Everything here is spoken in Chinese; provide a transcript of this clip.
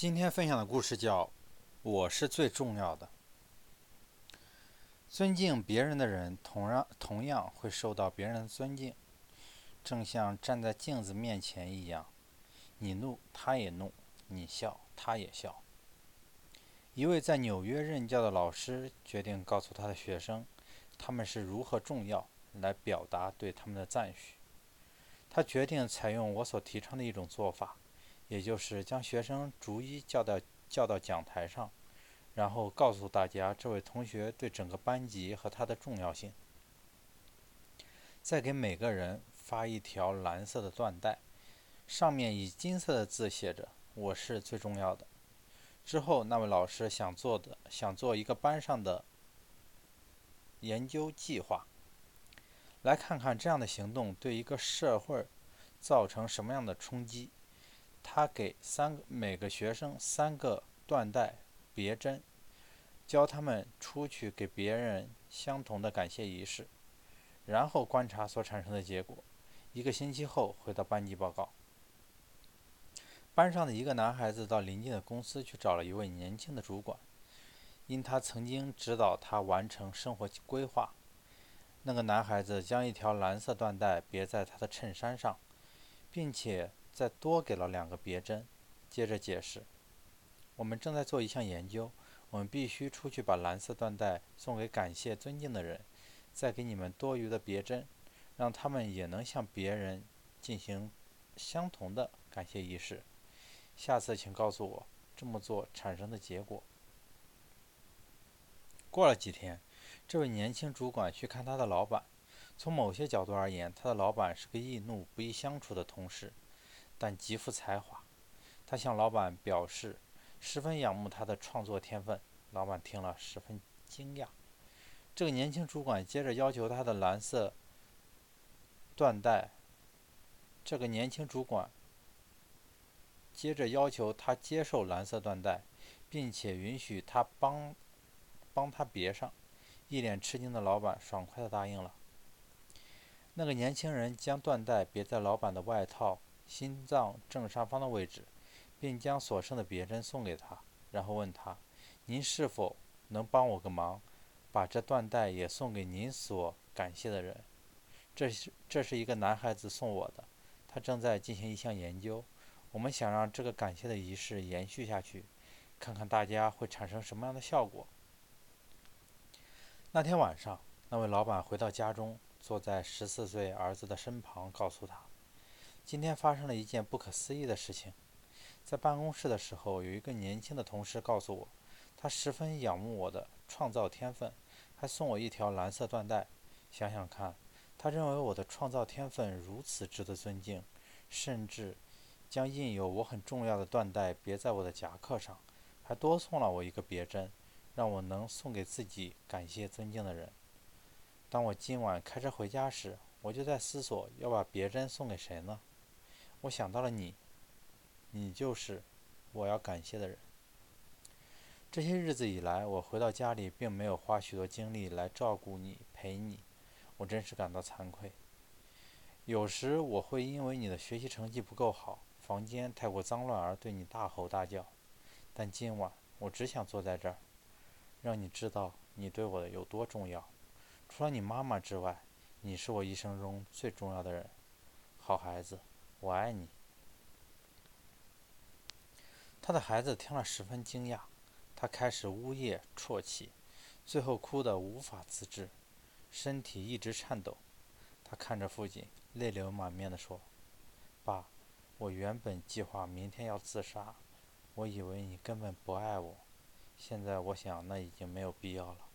今天分享的故事叫《我是最重要的》。尊敬别人的人，同样同样会受到别人的尊敬，正像站在镜子面前一样。你怒，他也怒；你笑，他也笑。一位在纽约任教的老师决定告诉他的学生，他们是如何重要，来表达对他们的赞许。他决定采用我所提倡的一种做法。也就是将学生逐一叫到叫到讲台上，然后告诉大家这位同学对整个班级和他的重要性。再给每个人发一条蓝色的缎带，上面以金色的字写着“我是最重要的”。之后，那位老师想做的想做一个班上的研究计划，来看看这样的行动对一个社会造成什么样的冲击。他给三个每个学生三个缎带别针，教他们出去给别人相同的感谢仪式，然后观察所产生的结果。一个星期后回到班级报告。班上的一个男孩子到邻近的公司去找了一位年轻的主管，因他曾经指导他完成生活规划。那个男孩子将一条蓝色缎带别在他的衬衫上，并且。再多给了两个别针，接着解释：“我们正在做一项研究，我们必须出去把蓝色缎带送给感谢尊敬的人，再给你们多余的别针，让他们也能向别人进行相同的感谢仪式。下次请告诉我这么做产生的结果。”过了几天，这位年轻主管去看他的老板。从某些角度而言，他的老板是个易怒、不易相处的同事。但极富才华，他向老板表示十分仰慕他的创作天分。老板听了十分惊讶。这个年轻主管接着要求他的蓝色缎带。这个年轻主管接着要求他接受蓝色缎带，并且允许他帮帮他别上。一脸吃惊的老板爽快地答应了。那个年轻人将缎带别在老板的外套。心脏正上方的位置，并将所剩的别针送给他，然后问他：“您是否能帮我个忙，把这缎带也送给您所感谢的人？”这是这是一个男孩子送我的，他正在进行一项研究。我们想让这个感谢的仪式延续下去，看看大家会产生什么样的效果。那天晚上，那位老板回到家中，坐在十四岁儿子的身旁，告诉他。今天发生了一件不可思议的事情。在办公室的时候，有一个年轻的同事告诉我，他十分仰慕我的创造天分，还送我一条蓝色缎带。想想看，他认为我的创造天分如此值得尊敬，甚至将印有我很重要的缎带别在我的夹克上，还多送了我一个别针，让我能送给自己感谢尊敬的人。当我今晚开车回家时，我就在思索要把别针送给谁呢？我想到了你，你就是我要感谢的人。这些日子以来，我回到家里并没有花许多精力来照顾你、陪你，我真是感到惭愧。有时我会因为你的学习成绩不够好，房间太过脏乱而对你大吼大叫，但今晚我只想坐在这儿，让你知道你对我的有多重要。除了你妈妈之外，你是我一生中最重要的人，好孩子。我爱你。他的孩子听了十分惊讶，他开始呜咽啜泣，最后哭得无法自制，身体一直颤抖。他看着父亲，泪流满面地说：“爸，我原本计划明天要自杀，我以为你根本不爱我，现在我想那已经没有必要了。”